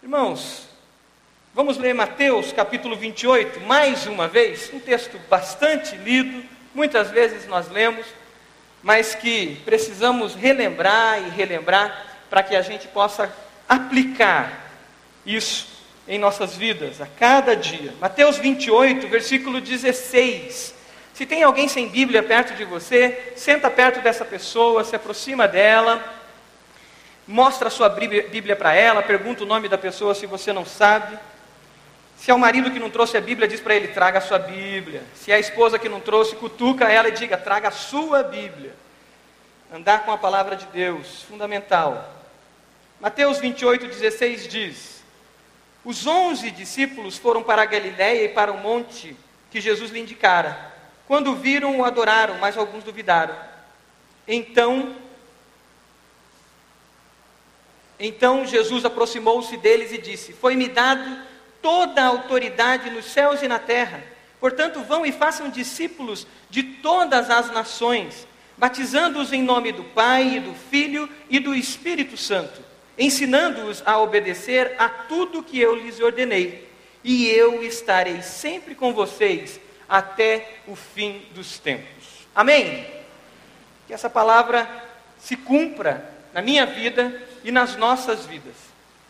Irmãos, vamos ler Mateus capítulo 28 mais uma vez, um texto bastante lido, muitas vezes nós lemos, mas que precisamos relembrar e relembrar para que a gente possa aplicar isso em nossas vidas a cada dia. Mateus 28, versículo 16. Se tem alguém sem Bíblia perto de você, senta perto dessa pessoa, se aproxima dela mostra a sua Bíblia para ela, pergunta o nome da pessoa se você não sabe. Se é o marido que não trouxe a Bíblia, diz para ele: traga a sua Bíblia. Se é a esposa que não trouxe, cutuca ela e diga: traga a sua Bíblia. Andar com a palavra de Deus, fundamental. Mateus 28, 16 diz: Os onze discípulos foram para a Galiléia e para o monte que Jesus lhe indicara. Quando viram, o adoraram, mas alguns duvidaram. Então então Jesus aproximou-se deles e disse: Foi-me dado toda a autoridade nos céus e na terra. Portanto, vão e façam discípulos de todas as nações, batizando-os em nome do Pai, e do Filho e do Espírito Santo, ensinando-os a obedecer a tudo que eu lhes ordenei. E eu estarei sempre com vocês até o fim dos tempos. Amém? Que essa palavra se cumpra na minha vida e nas nossas vidas.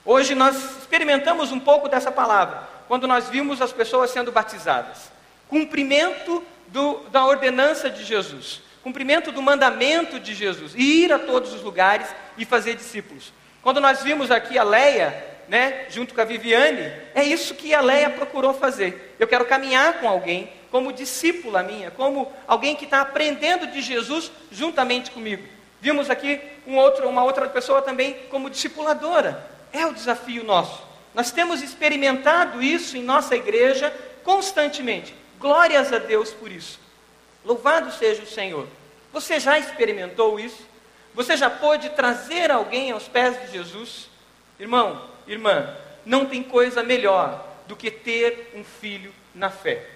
Hoje nós experimentamos um pouco dessa palavra, quando nós vimos as pessoas sendo batizadas. Cumprimento do, da ordenança de Jesus, cumprimento do mandamento de Jesus, e ir a todos os lugares e fazer discípulos. Quando nós vimos aqui a Leia, né, junto com a Viviane, é isso que a Leia procurou fazer. Eu quero caminhar com alguém como discípula minha, como alguém que está aprendendo de Jesus juntamente comigo. Vimos aqui um outro, uma outra pessoa também como discipuladora. É o desafio nosso. Nós temos experimentado isso em nossa igreja constantemente. Glórias a Deus por isso. Louvado seja o Senhor. Você já experimentou isso? Você já pôde trazer alguém aos pés de Jesus? Irmão, irmã, não tem coisa melhor do que ter um filho na fé.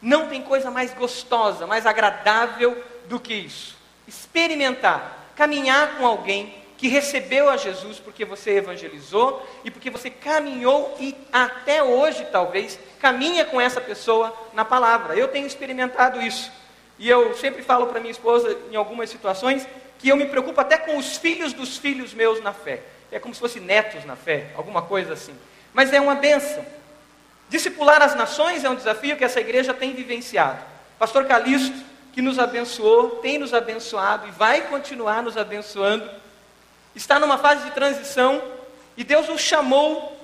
Não tem coisa mais gostosa, mais agradável do que isso experimentar, caminhar com alguém que recebeu a Jesus porque você evangelizou e porque você caminhou e até hoje talvez caminha com essa pessoa na palavra. Eu tenho experimentado isso. E eu sempre falo para minha esposa em algumas situações que eu me preocupo até com os filhos dos filhos meus na fé. É como se fossem netos na fé, alguma coisa assim. Mas é uma benção. Discipular as nações é um desafio que essa igreja tem vivenciado. Pastor Calixto que nos abençoou, tem nos abençoado e vai continuar nos abençoando, está numa fase de transição e Deus o chamou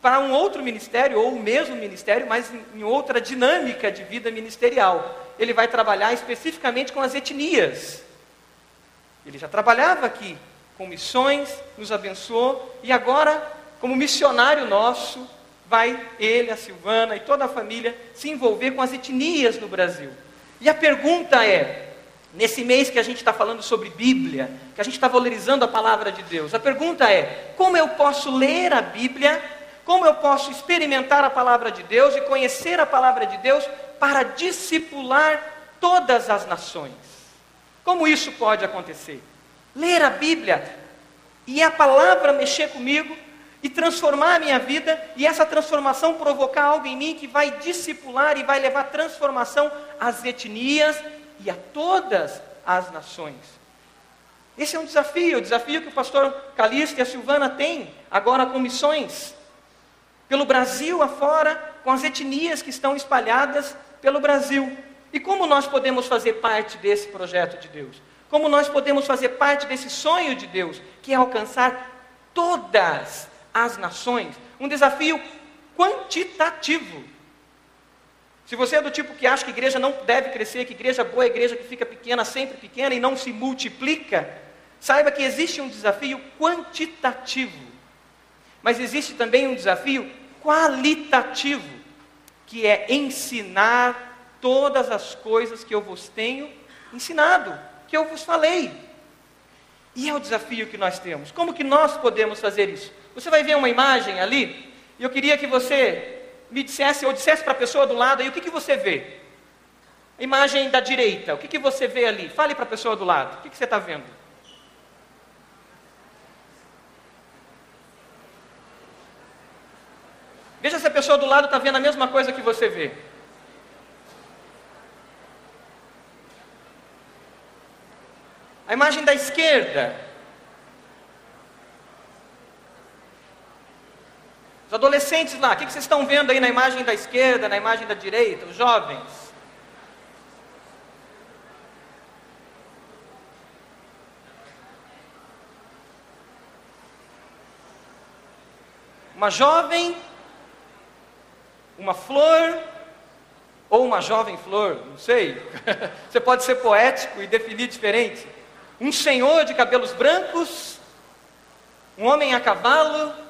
para um outro ministério, ou o mesmo ministério, mas em outra dinâmica de vida ministerial. Ele vai trabalhar especificamente com as etnias. Ele já trabalhava aqui com missões, nos abençoou, e agora, como missionário nosso, vai ele, a Silvana e toda a família se envolver com as etnias no Brasil. E a pergunta é: nesse mês que a gente está falando sobre Bíblia, que a gente está valorizando a palavra de Deus, a pergunta é: como eu posso ler a Bíblia? Como eu posso experimentar a palavra de Deus e conhecer a palavra de Deus para discipular todas as nações? Como isso pode acontecer? Ler a Bíblia e a palavra mexer comigo e transformar a minha vida e essa transformação provocar algo em mim que vai discipular e vai levar transformação às etnias e a todas as nações. Esse é um desafio, o desafio que o pastor Calixto e a Silvana têm agora com missões pelo Brasil afora, com as etnias que estão espalhadas pelo Brasil. E como nós podemos fazer parte desse projeto de Deus? Como nós podemos fazer parte desse sonho de Deus, que é alcançar todas às nações, um desafio quantitativo. Se você é do tipo que acha que igreja não deve crescer, que igreja boa é igreja que fica pequena, sempre pequena e não se multiplica, saiba que existe um desafio quantitativo, mas existe também um desafio qualitativo, que é ensinar todas as coisas que eu vos tenho ensinado, que eu vos falei. E é o desafio que nós temos. Como que nós podemos fazer isso? Você vai ver uma imagem ali, e eu queria que você me dissesse, ou dissesse para a pessoa do lado aí, o que, que você vê? A imagem da direita, o que, que você vê ali? Fale para a pessoa do lado, o que, que você está vendo? Veja se a pessoa do lado está vendo a mesma coisa que você vê. A imagem da esquerda. Os adolescentes lá, o que vocês estão vendo aí na imagem da esquerda, na imagem da direita? Os jovens. Uma jovem, uma flor, ou uma jovem flor, não sei. Você pode ser poético e definir diferente. Um senhor de cabelos brancos, um homem a cavalo.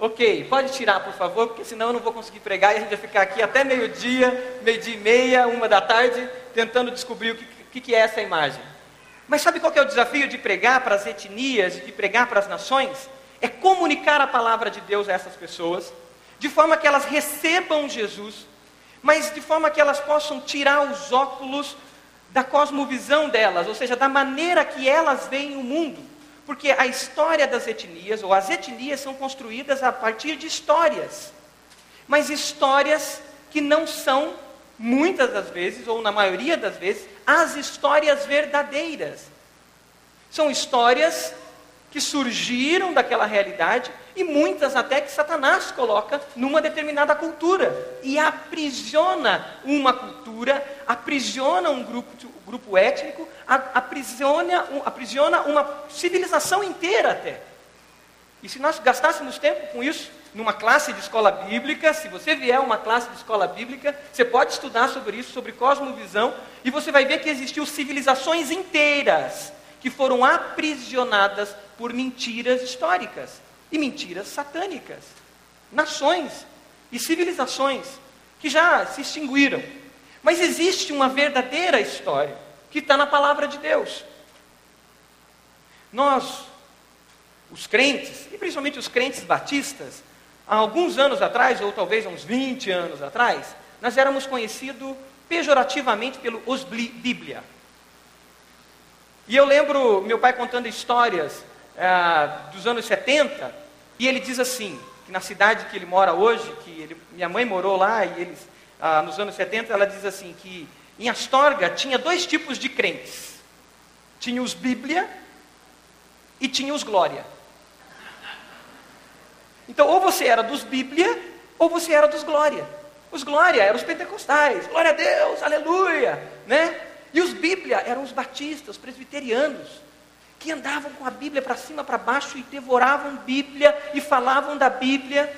Ok, pode tirar, por favor, porque senão eu não vou conseguir pregar e a gente vai ficar aqui até meio-dia, meio-dia e meia, uma da tarde, tentando descobrir o que, que, é essa imagem. Mas sabe qual é o desafio de pregar para as etnias, de pregar para as nações? É comunicar a palavra de Deus a essas pessoas, de forma que elas recebam Jesus, mas de forma que elas possam tirar os óculos da cosmovisão delas, ou seja, da maneira que elas veem o mundo. Porque a história das etnias, ou as etnias, são construídas a partir de histórias, mas histórias que não são, muitas das vezes, ou na maioria das vezes, as histórias verdadeiras. São histórias que surgiram daquela realidade e muitas até que Satanás coloca numa determinada cultura e aprisiona uma cultura, aprisiona um grupo, um grupo étnico, aprisiona, aprisiona uma civilização inteira até. E se nós gastássemos tempo com isso, numa classe de escola bíblica, se você vier uma classe de escola bíblica, você pode estudar sobre isso, sobre cosmovisão, e você vai ver que existiu civilizações inteiras que foram aprisionadas por mentiras históricas e mentiras satânicas. Nações e civilizações que já se extinguiram. Mas existe uma verdadeira história que está na palavra de Deus. Nós, os crentes, e principalmente os crentes batistas, há alguns anos atrás, ou talvez uns 20 anos atrás, nós éramos conhecidos pejorativamente pelo os Bíblia. E eu lembro meu pai contando histórias ah, dos anos 70, e ele diz assim, que na cidade que ele mora hoje, que ele, minha mãe morou lá, e eles, ah, nos anos 70, ela diz assim, que em Astorga tinha dois tipos de crentes. Tinha os Bíblia e tinha os Glória. Então, ou você era dos Bíblia, ou você era dos Glória. Os Glória eram os pentecostais, glória a Deus, aleluia, né? E os Bíblia eram os batistas, os presbiterianos, que andavam com a Bíblia para cima, para baixo e devoravam Bíblia e falavam da Bíblia.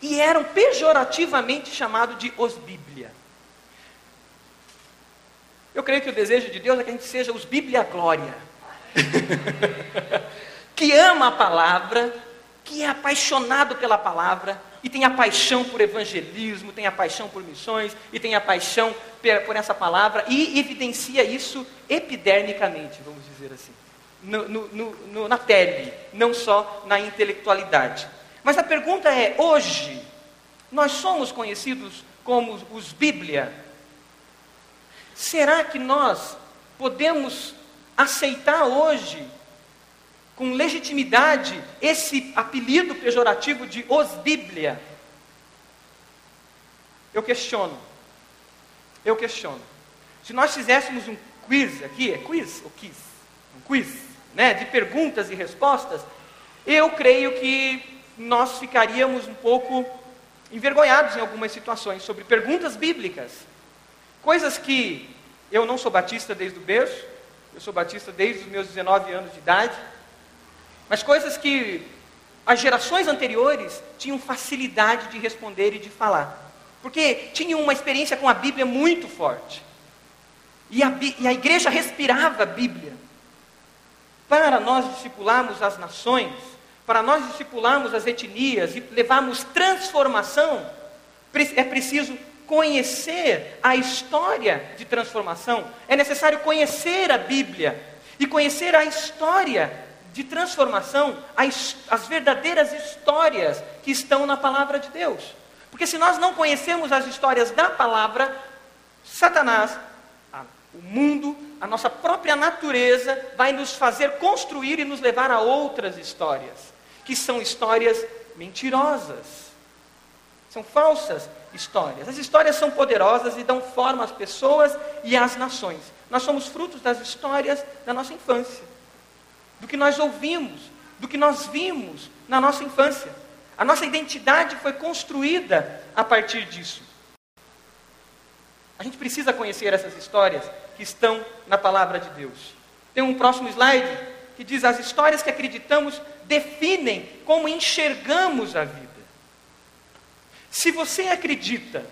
E eram pejorativamente chamados de os Bíblia. Eu creio que o desejo de Deus é que a gente seja os Bíblia Glória. que ama a palavra, que é apaixonado pela palavra e tem a paixão por evangelismo, tem a paixão por missões e tem a paixão por essa palavra e evidencia isso epidermicamente, vamos dizer assim, no, no, no, na pele, não só na intelectualidade. Mas a pergunta é: hoje, nós somos conhecidos como os Bíblia? Será que nós podemos aceitar hoje com legitimidade esse apelido pejorativo de os Bíblia? Eu questiono. Eu questiono. Se nós fizéssemos um quiz aqui, é quiz ou quiz? Um quiz, né, de perguntas e respostas, eu creio que nós ficaríamos um pouco envergonhados em algumas situações sobre perguntas bíblicas. Coisas que eu não sou batista desde o berço, eu sou batista desde os meus 19 anos de idade, mas coisas que as gerações anteriores tinham facilidade de responder e de falar. Porque tinham uma experiência com a Bíblia muito forte. E a, e a igreja respirava a Bíblia. Para nós discipularmos as nações, para nós discipularmos as etnias e levarmos transformação, é preciso conhecer a história de transformação, é necessário conhecer a Bíblia e conhecer a história de transformação, as, as verdadeiras histórias que estão na palavra de Deus. Porque se nós não conhecemos as histórias da palavra, Satanás, o mundo, a nossa própria natureza vai nos fazer construir e nos levar a outras histórias, que são histórias mentirosas. São falsas histórias. As histórias são poderosas e dão forma às pessoas e às nações. Nós somos frutos das histórias da nossa infância, do que nós ouvimos, do que nós vimos na nossa infância. A nossa identidade foi construída a partir disso. A gente precisa conhecer essas histórias que estão na palavra de Deus. Tem um próximo slide que diz: as histórias que acreditamos definem como enxergamos a vida. Se você acredita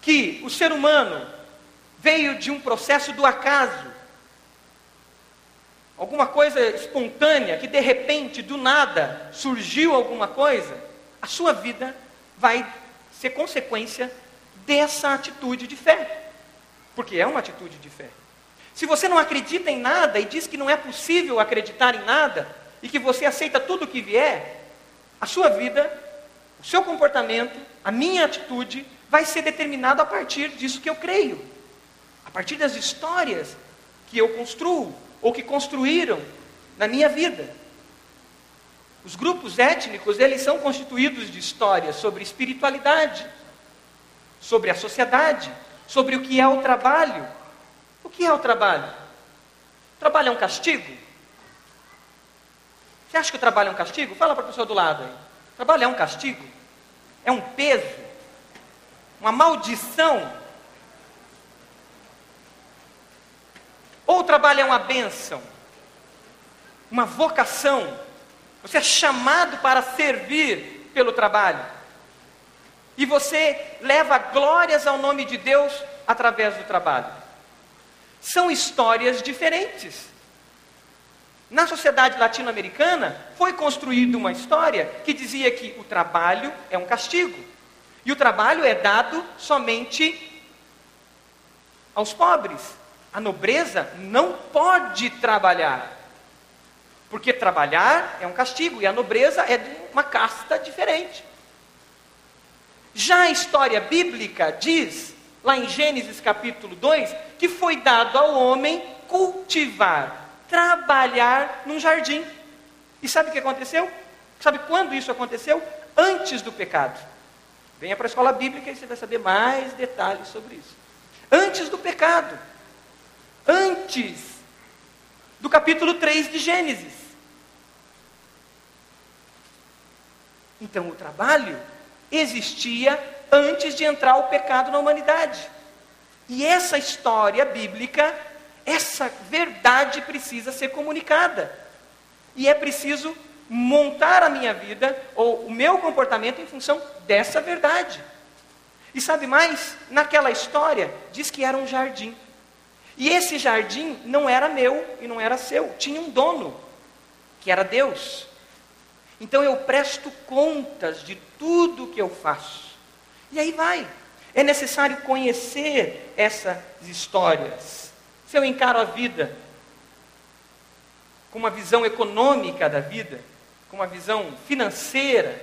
que o ser humano veio de um processo do acaso, alguma coisa espontânea, que de repente, do nada, surgiu alguma coisa, a sua vida vai ser consequência dessa atitude de fé. Porque é uma atitude de fé. Se você não acredita em nada e diz que não é possível acreditar em nada, e que você aceita tudo o que vier, a sua vida o seu comportamento, a minha atitude, vai ser determinado a partir disso que eu creio. A partir das histórias que eu construo, ou que construíram na minha vida. Os grupos étnicos, eles são constituídos de histórias sobre espiritualidade, sobre a sociedade, sobre o que é o trabalho. O que é o trabalho? O trabalho é um castigo? Você acha que o trabalho é um castigo? Fala para a pessoa do lado aí. Trabalho é um castigo? É um peso? Uma maldição? Ou o trabalho é uma bênção? Uma vocação? Você é chamado para servir pelo trabalho. E você leva glórias ao nome de Deus através do trabalho. São histórias diferentes. Na sociedade latino-americana, foi construída uma história que dizia que o trabalho é um castigo. E o trabalho é dado somente aos pobres. A nobreza não pode trabalhar. Porque trabalhar é um castigo e a nobreza é de uma casta diferente. Já a história bíblica diz, lá em Gênesis capítulo 2, que foi dado ao homem cultivar trabalhar num jardim. E sabe o que aconteceu? Sabe quando isso aconteceu? Antes do pecado. Venha para a escola bíblica e você vai saber mais detalhes sobre isso. Antes do pecado. Antes do capítulo 3 de Gênesis. Então o trabalho existia antes de entrar o pecado na humanidade. E essa história bíblica essa verdade precisa ser comunicada. E é preciso montar a minha vida ou o meu comportamento em função dessa verdade. E sabe mais? Naquela história, diz que era um jardim. E esse jardim não era meu e não era seu, tinha um dono, que era Deus. Então eu presto contas de tudo que eu faço. E aí vai. É necessário conhecer essas histórias. Se eu encaro a vida com uma visão econômica da vida, com uma visão financeira,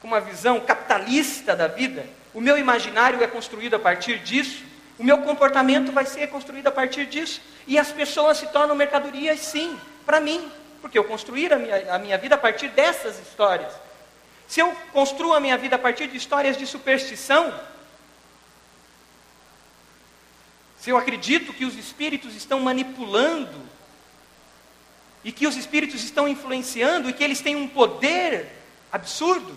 com uma visão capitalista da vida, o meu imaginário é construído a partir disso, o meu comportamento vai ser construído a partir disso, e as pessoas se tornam mercadorias, sim, para mim, porque eu construí a minha, a minha vida a partir dessas histórias. Se eu construo a minha vida a partir de histórias de superstição, se eu acredito que os espíritos estão manipulando, e que os espíritos estão influenciando, e que eles têm um poder absurdo,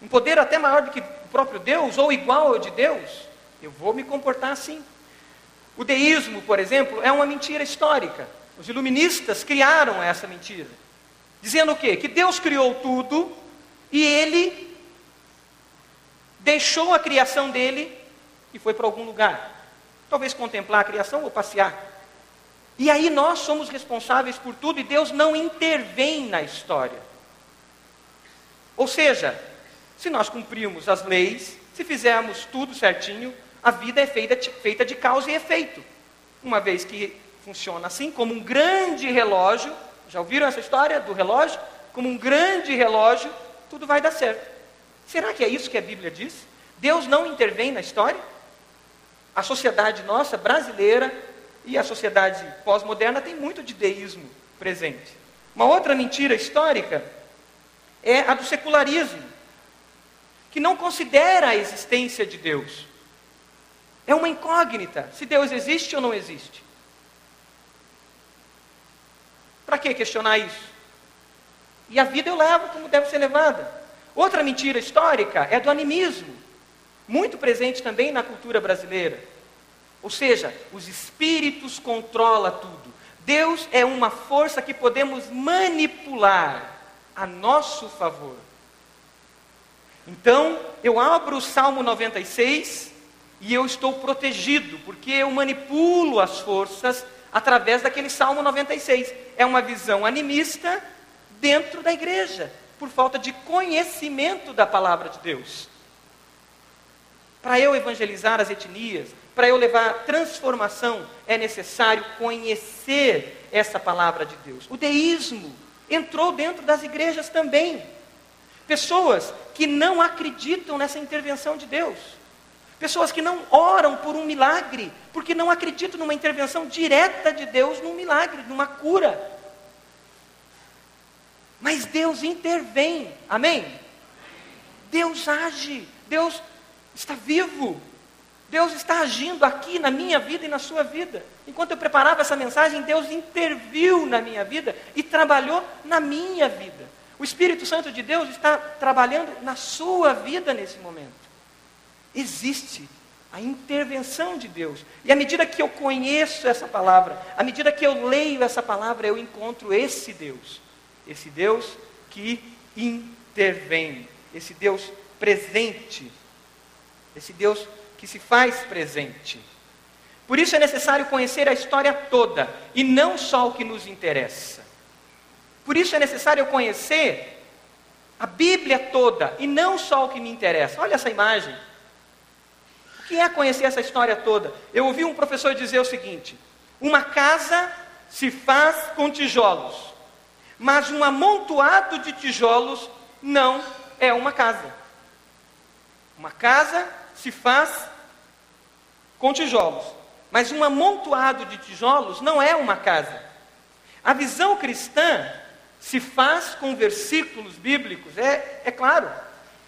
um poder até maior do que o próprio Deus, ou igual ao de Deus, eu vou me comportar assim. O deísmo, por exemplo, é uma mentira histórica. Os iluministas criaram essa mentira. Dizendo o quê? Que Deus criou tudo e ele deixou a criação dele e foi para algum lugar. Talvez contemplar a criação ou passear. E aí nós somos responsáveis por tudo e Deus não intervém na história. Ou seja, se nós cumprirmos as leis, se fizermos tudo certinho, a vida é feita, feita de causa e efeito. Uma vez que funciona assim, como um grande relógio, já ouviram essa história do relógio? Como um grande relógio, tudo vai dar certo. Será que é isso que a Bíblia diz? Deus não intervém na história? A sociedade nossa, brasileira, e a sociedade pós-moderna tem muito de deísmo presente. Uma outra mentira histórica é a do secularismo, que não considera a existência de Deus. É uma incógnita se Deus existe ou não existe. Para que questionar isso? E a vida eu levo como deve ser levada. Outra mentira histórica é do animismo, muito presente também na cultura brasileira. Ou seja, os espíritos controlam tudo. Deus é uma força que podemos manipular a nosso favor. Então, eu abro o Salmo 96 e eu estou protegido, porque eu manipulo as forças através daquele Salmo 96. É uma visão animista dentro da igreja, por falta de conhecimento da palavra de Deus. Para eu evangelizar as etnias, para eu levar transformação, é necessário conhecer essa palavra de Deus. O deísmo entrou dentro das igrejas também. Pessoas que não acreditam nessa intervenção de Deus. Pessoas que não oram por um milagre, porque não acreditam numa intervenção direta de Deus num milagre, numa cura. Mas Deus intervém, amém? Deus age, Deus está vivo, Deus está agindo aqui na minha vida e na sua vida. Enquanto eu preparava essa mensagem, Deus interviu na minha vida e trabalhou na minha vida. O Espírito Santo de Deus está trabalhando na sua vida nesse momento. Existe a intervenção de Deus. E à medida que eu conheço essa palavra, à medida que eu leio essa palavra, eu encontro esse Deus. Esse Deus que intervém. Esse Deus presente. Esse Deus que se faz presente. Por isso é necessário conhecer a história toda e não só o que nos interessa. Por isso é necessário conhecer a Bíblia toda e não só o que me interessa. Olha essa imagem. O que é conhecer essa história toda? Eu ouvi um professor dizer o seguinte: uma casa se faz com tijolos, mas um amontoado de tijolos não é uma casa. Uma casa se faz com tijolos, mas um amontoado de tijolos não é uma casa. A visão cristã se faz com versículos bíblicos, é, é claro.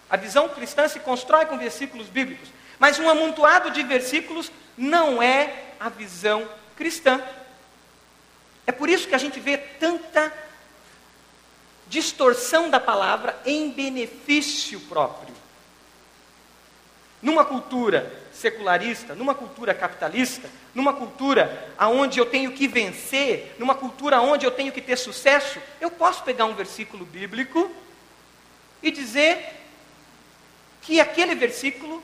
A visão cristã se constrói com versículos bíblicos, mas um amontoado de versículos não é a visão cristã. É por isso que a gente vê tanta distorção da palavra em benefício próprio. Numa cultura secularista, numa cultura capitalista, numa cultura onde eu tenho que vencer, numa cultura onde eu tenho que ter sucesso, eu posso pegar um versículo bíblico e dizer que aquele versículo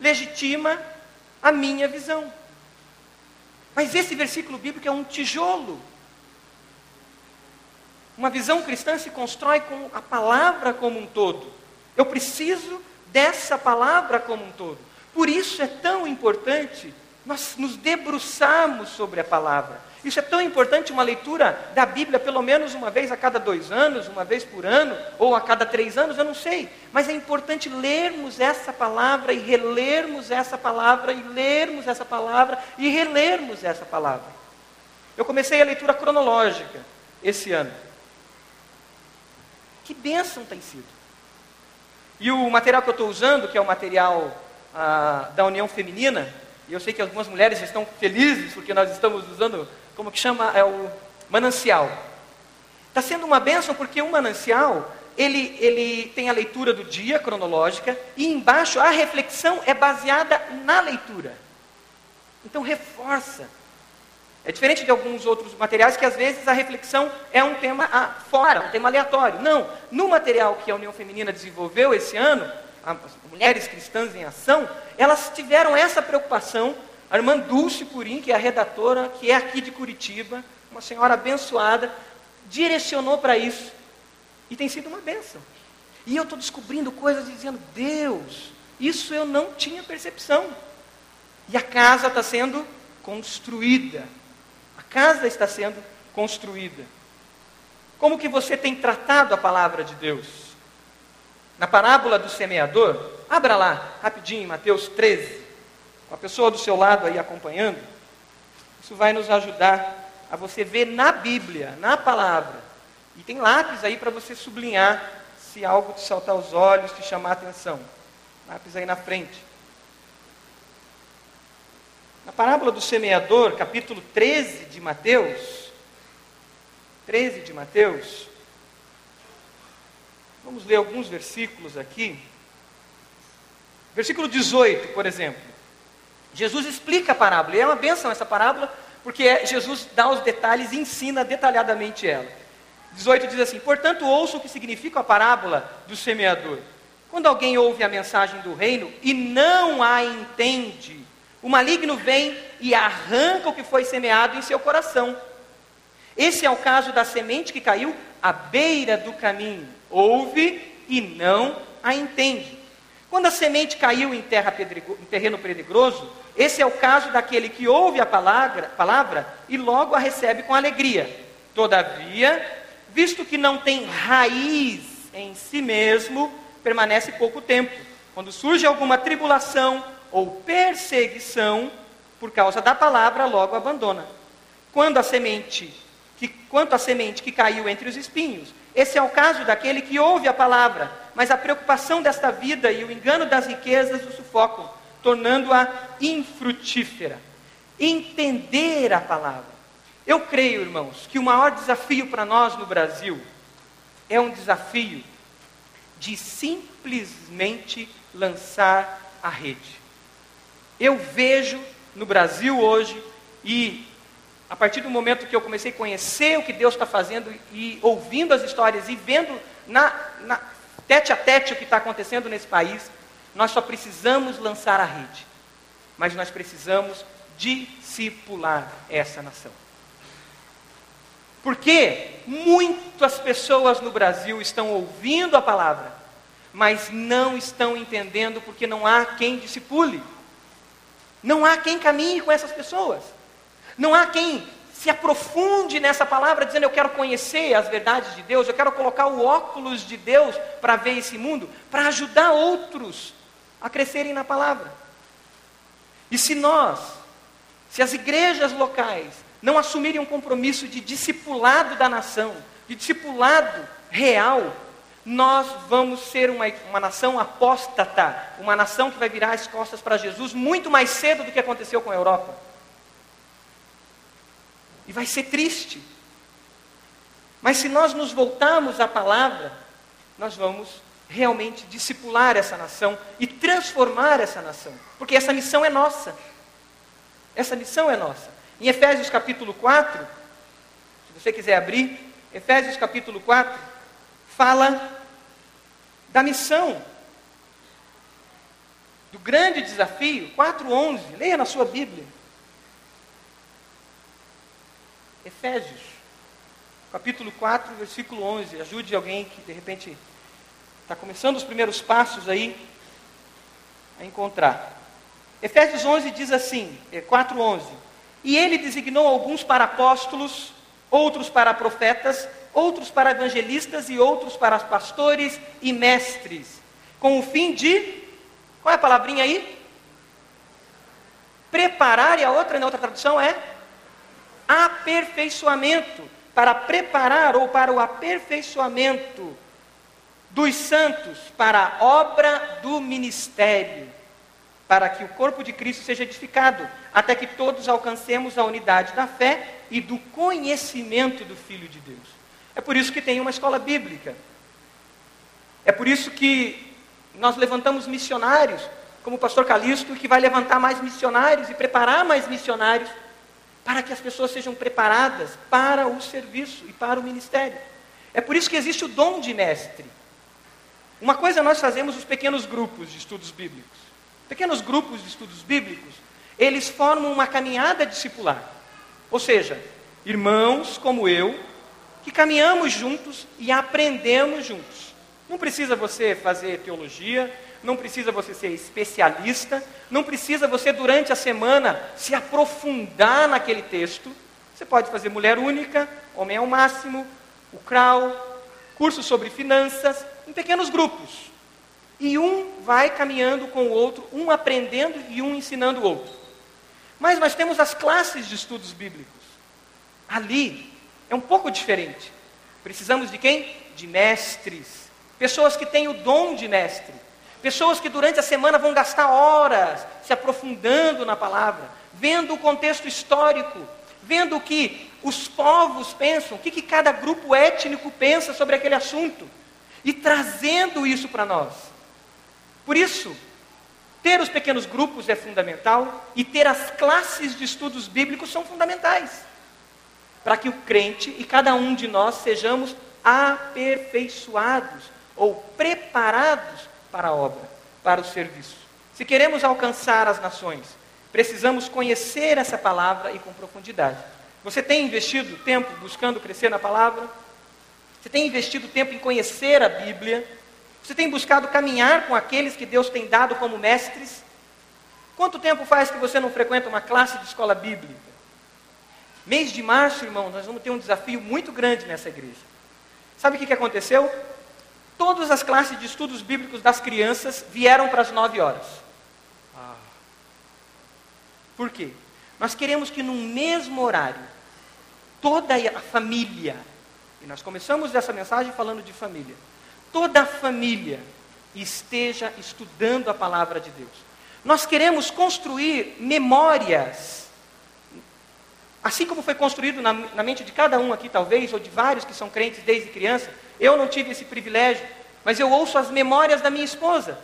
legitima a minha visão. Mas esse versículo bíblico é um tijolo. Uma visão cristã se constrói com a palavra como um todo. Eu preciso dessa palavra como um todo. Por isso é tão importante nós nos debruçarmos sobre a palavra. Isso é tão importante uma leitura da Bíblia pelo menos uma vez a cada dois anos, uma vez por ano, ou a cada três anos, eu não sei. Mas é importante lermos essa palavra e relermos essa palavra e lermos essa palavra e relermos essa palavra. Eu comecei a leitura cronológica esse ano. Que bênção tem sido. E o material que eu estou usando, que é o material ah, da União Feminina, e eu sei que algumas mulheres estão felizes porque nós estamos usando, como que chama, é o manancial. Está sendo uma bênção porque o manancial, ele, ele tem a leitura do dia cronológica e embaixo a reflexão é baseada na leitura. Então reforça. É diferente de alguns outros materiais que às vezes a reflexão é um tema ah, fora, um tema aleatório. Não, no material que a União Feminina desenvolveu esse ano, as mulheres cristãs em ação, elas tiveram essa preocupação. A irmã Dulce Purim, que é a redatora, que é aqui de Curitiba, uma senhora abençoada, direcionou para isso. E tem sido uma bênção. E eu estou descobrindo coisas dizendo, Deus, isso eu não tinha percepção. E a casa está sendo construída casa está sendo construída. Como que você tem tratado a palavra de Deus? Na parábola do semeador, abra lá, rapidinho, Mateus 13, com a pessoa do seu lado aí acompanhando. Isso vai nos ajudar a você ver na Bíblia, na palavra, E tem lápis aí para você sublinhar se algo te saltar aos olhos, te chamar a atenção. Lápis aí na frente. Na parábola do semeador, capítulo 13 de Mateus, 13 de Mateus, vamos ler alguns versículos aqui. Versículo 18, por exemplo. Jesus explica a parábola, e é uma benção essa parábola, porque é, Jesus dá os detalhes e ensina detalhadamente ela. 18 diz assim: Portanto, ouça o que significa a parábola do semeador. Quando alguém ouve a mensagem do reino e não a entende, o maligno vem e arranca o que foi semeado em seu coração. Esse é o caso da semente que caiu à beira do caminho. Ouve e não a entende. Quando a semente caiu em, terra pedrego, em terreno pedregoso, esse é o caso daquele que ouve a palavra, palavra e logo a recebe com alegria. Todavia, visto que não tem raiz em si mesmo, permanece pouco tempo. Quando surge alguma tribulação ou perseguição, por causa da palavra, logo abandona. Quando a semente, que, quanto à semente que caiu entre os espinhos, esse é o caso daquele que ouve a palavra, mas a preocupação desta vida e o engano das riquezas o sufocam, tornando-a infrutífera. Entender a palavra. Eu creio, irmãos, que o maior desafio para nós no Brasil é um desafio de simplesmente lançar a rede. Eu vejo no Brasil hoje, e a partir do momento que eu comecei a conhecer o que Deus está fazendo e ouvindo as histórias e vendo na, na tete a tete o que está acontecendo nesse país, nós só precisamos lançar a rede, mas nós precisamos discipular essa nação. Porque muitas pessoas no Brasil estão ouvindo a palavra, mas não estão entendendo porque não há quem discipule. Não há quem caminhe com essas pessoas. Não há quem se aprofunde nessa palavra, dizendo: Eu quero conhecer as verdades de Deus, eu quero colocar o óculos de Deus para ver esse mundo, para ajudar outros a crescerem na palavra. E se nós, se as igrejas locais não assumirem um compromisso de discipulado da nação, de discipulado real, nós vamos ser uma, uma nação apóstata, uma nação que vai virar as costas para Jesus muito mais cedo do que aconteceu com a Europa. E vai ser triste. Mas se nós nos voltarmos à palavra, nós vamos realmente discipular essa nação e transformar essa nação, porque essa missão é nossa. Essa missão é nossa. Em Efésios capítulo 4, se você quiser abrir, Efésios capítulo 4, fala da missão, do grande desafio, 4:11. Leia na sua Bíblia. Efésios, capítulo 4, versículo 11. Ajude alguém que de repente está começando os primeiros passos aí a encontrar. Efésios 11 diz assim, 4:11. É, e ele designou alguns para apóstolos, outros para profetas, outros para evangelistas e outros para pastores e mestres, com o fim de, qual é a palavrinha aí? Preparar, e a outra, na outra tradução é aperfeiçoamento, para preparar ou para o aperfeiçoamento dos santos para a obra do ministério, para que o corpo de Cristo seja edificado, até que todos alcancemos a unidade da fé e do conhecimento do Filho de Deus. É por isso que tem uma escola bíblica. É por isso que nós levantamos missionários, como o pastor Calixto, que vai levantar mais missionários e preparar mais missionários, para que as pessoas sejam preparadas para o serviço e para o ministério. É por isso que existe o dom de mestre. Uma coisa nós fazemos os pequenos grupos de estudos bíblicos. Pequenos grupos de estudos bíblicos, eles formam uma caminhada discipular. Ou seja, irmãos como eu, que caminhamos juntos e aprendemos juntos. Não precisa você fazer teologia, não precisa você ser especialista, não precisa você durante a semana se aprofundar naquele texto. Você pode fazer mulher única, homem ao máximo, o CRAU, curso sobre finanças, em pequenos grupos. E um vai caminhando com o outro, um aprendendo e um ensinando o outro. Mas nós temos as classes de estudos bíblicos. Ali é um pouco diferente. Precisamos de quem? De mestres. Pessoas que têm o dom de mestre. Pessoas que durante a semana vão gastar horas se aprofundando na palavra, vendo o contexto histórico, vendo o que os povos pensam, o que, que cada grupo étnico pensa sobre aquele assunto, e trazendo isso para nós. Por isso, ter os pequenos grupos é fundamental e ter as classes de estudos bíblicos são fundamentais. Para que o crente e cada um de nós sejamos aperfeiçoados ou preparados para a obra, para o serviço. Se queremos alcançar as nações, precisamos conhecer essa palavra e com profundidade. Você tem investido tempo buscando crescer na palavra? Você tem investido tempo em conhecer a Bíblia? Você tem buscado caminhar com aqueles que Deus tem dado como mestres? Quanto tempo faz que você não frequenta uma classe de escola bíblica? Mês de março, irmão, nós vamos ter um desafio muito grande nessa igreja. Sabe o que, aconteceu? Todas as classes de estudos bíblicos das crianças vieram para as nove horas. Ah. Por quê? Nós queremos que no mesmo horário, toda a família, e nós começamos essa mensagem falando de família, toda a família esteja estudando a palavra de Deus. Nós queremos construir memórias, assim como foi construído na, na mente de cada um aqui, talvez, ou de vários que são crentes desde criança, eu não tive esse privilégio, mas eu ouço as memórias da minha esposa.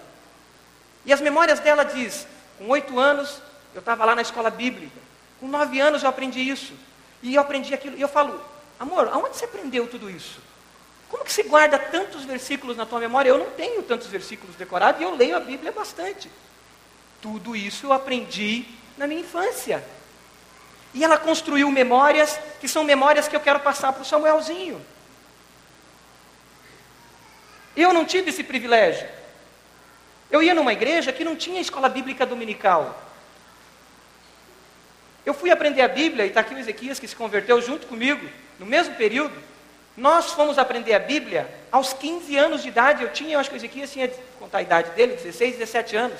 E as memórias dela diz: com oito anos eu estava lá na escola bíblica, com nove anos eu aprendi isso, e eu aprendi aquilo, e eu falo, amor, aonde você aprendeu tudo isso? Como que você guarda tantos versículos na tua memória? Eu não tenho tantos versículos decorados e eu leio a Bíblia bastante. Tudo isso eu aprendi na minha infância. E ela construiu memórias que são memórias que eu quero passar para o Samuelzinho. Eu não tive esse privilégio. Eu ia numa igreja que não tinha escola bíblica dominical. Eu fui aprender a Bíblia, e está aqui o Ezequias que se converteu junto comigo, no mesmo período. Nós fomos aprender a Bíblia aos 15 anos de idade. Eu tinha, eu acho que o Ezequias tinha, contar a idade dele, 16, 17 anos.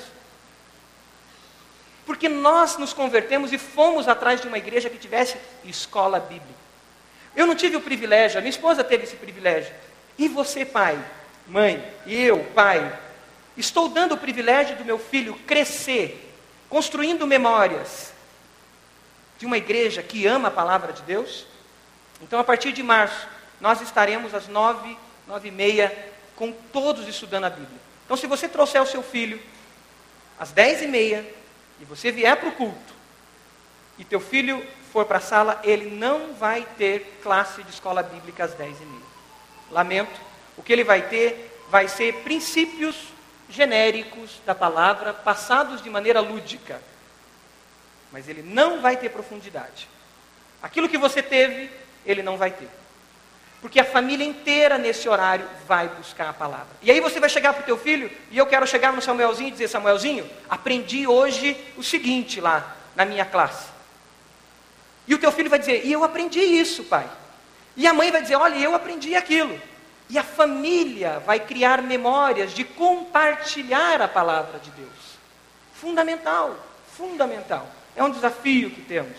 Porque nós nos convertemos e fomos atrás de uma igreja que tivesse escola bíblica. Eu não tive o privilégio, a minha esposa teve esse privilégio. E você, pai? mãe, eu, pai, estou dando o privilégio do meu filho crescer, construindo memórias de uma igreja que ama a palavra de Deus? Então, a partir de março, nós estaremos às nove, nove e meia, com todos estudando a Bíblia. Então, se você trouxer o seu filho às dez e meia, e você vier para o culto, e teu filho for para a sala, ele não vai ter classe de escola bíblica às dez e meia. Lamento, o que ele vai ter vai ser princípios genéricos da palavra, passados de maneira lúdica. Mas ele não vai ter profundidade. Aquilo que você teve, ele não vai ter. Porque a família inteira nesse horário vai buscar a palavra. E aí você vai chegar para o teu filho, e eu quero chegar no Samuelzinho e dizer, Samuelzinho, aprendi hoje o seguinte lá na minha classe. E o teu filho vai dizer, e eu aprendi isso, pai. E a mãe vai dizer, olha, eu aprendi aquilo. E a família vai criar memórias de compartilhar a palavra de Deus. Fundamental, fundamental. É um desafio que temos.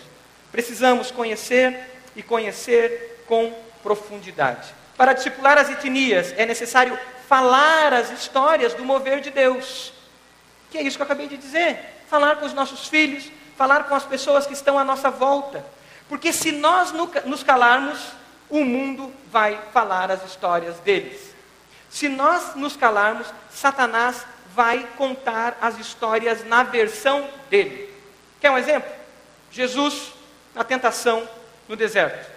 Precisamos conhecer e conhecer com profundidade. Para discipular as etnias, é necessário falar as histórias do mover de Deus. Que é isso que eu acabei de dizer. Falar com os nossos filhos, falar com as pessoas que estão à nossa volta. Porque se nós nos calarmos, o mundo vai falar as histórias deles. Se nós nos calarmos, Satanás vai contar as histórias na versão dele. Quer um exemplo? Jesus na tentação no deserto.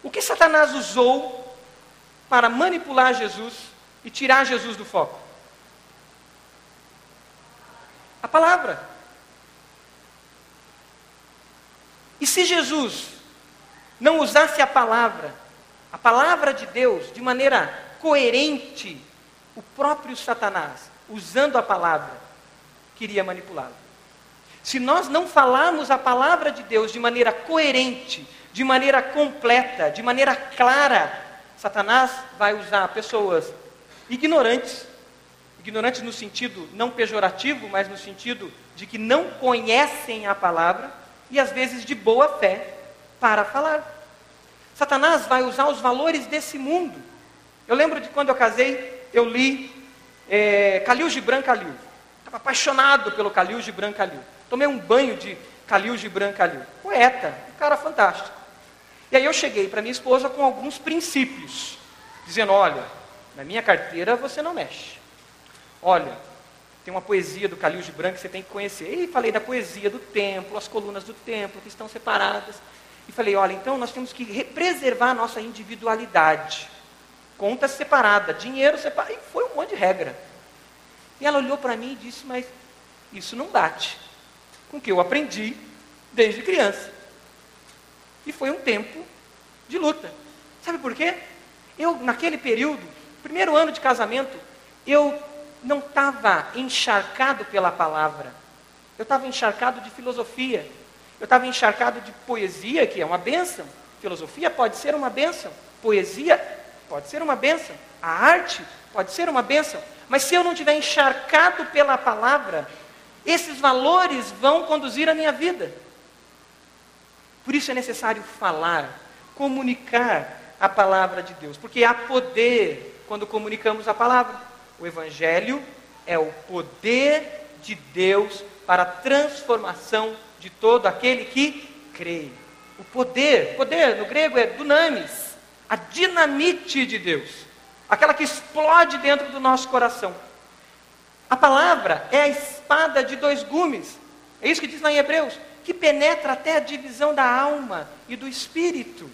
O que Satanás usou para manipular Jesus e tirar Jesus do foco? A palavra. E se Jesus não usasse a palavra, a palavra de Deus, de maneira coerente, o próprio Satanás, usando a palavra, queria manipulá-lo. Se nós não falarmos a palavra de Deus de maneira coerente, de maneira completa, de maneira clara, Satanás vai usar pessoas ignorantes, ignorantes no sentido não pejorativo, mas no sentido de que não conhecem a palavra, e às vezes de boa fé, para falar. Satanás vai usar os valores desse mundo. Eu lembro de quando eu casei, eu li é, Calil Gibran Calil. Estava apaixonado pelo Calil Gibran Calil. Tomei um banho de Calil Gibran Calil. Poeta, um cara fantástico. E aí eu cheguei para minha esposa com alguns princípios, dizendo: olha, na minha carteira você não mexe. Olha, tem uma poesia do Calil Gibran que você tem que conhecer. E falei da poesia do templo, as colunas do templo que estão separadas. E falei: olha, então nós temos que preservar a nossa individualidade. Conta separada, dinheiro separado. E foi um monte de regra. E ela olhou para mim e disse: Mas isso não bate com que eu aprendi desde criança. E foi um tempo de luta. Sabe por quê? Eu, naquele período, primeiro ano de casamento, eu não estava encharcado pela palavra. Eu estava encharcado de filosofia. Eu estava encharcado de poesia, que é uma bênção. Filosofia pode ser uma bênção. Poesia pode ser uma bênção. A arte pode ser uma bênção. Mas se eu não estiver encharcado pela palavra, esses valores vão conduzir a minha vida. Por isso é necessário falar, comunicar a palavra de Deus, porque há poder quando comunicamos a palavra. O Evangelho é o poder de Deus para a transformação de todo aquele que crê. O poder, poder no grego é dunamis, a dinamite de Deus aquela que explode dentro do nosso coração. A palavra é a espada de dois gumes, é isso que diz lá em Hebreus, que penetra até a divisão da alma e do espírito.